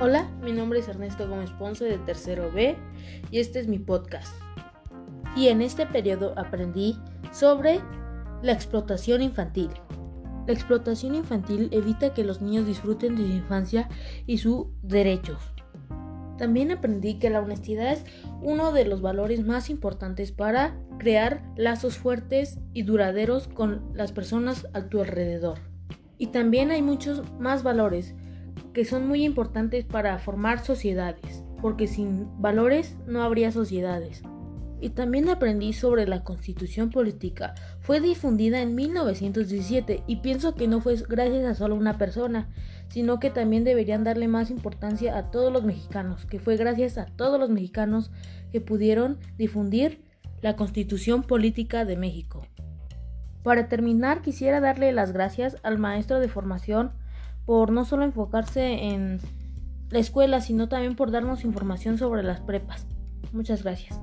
Hola, mi nombre es Ernesto Gómez Ponce de Tercero B y este es mi podcast. Y en este periodo aprendí sobre la explotación infantil. La explotación infantil evita que los niños disfruten de su infancia y sus derechos. También aprendí que la honestidad es uno de los valores más importantes para crear lazos fuertes y duraderos con las personas a tu alrededor. Y también hay muchos más valores que son muy importantes para formar sociedades, porque sin valores no habría sociedades. Y también aprendí sobre la constitución política. Fue difundida en 1917 y pienso que no fue gracias a solo una persona, sino que también deberían darle más importancia a todos los mexicanos, que fue gracias a todos los mexicanos que pudieron difundir la constitución política de México. Para terminar, quisiera darle las gracias al maestro de formación por no solo enfocarse en la escuela, sino también por darnos información sobre las prepas. Muchas gracias.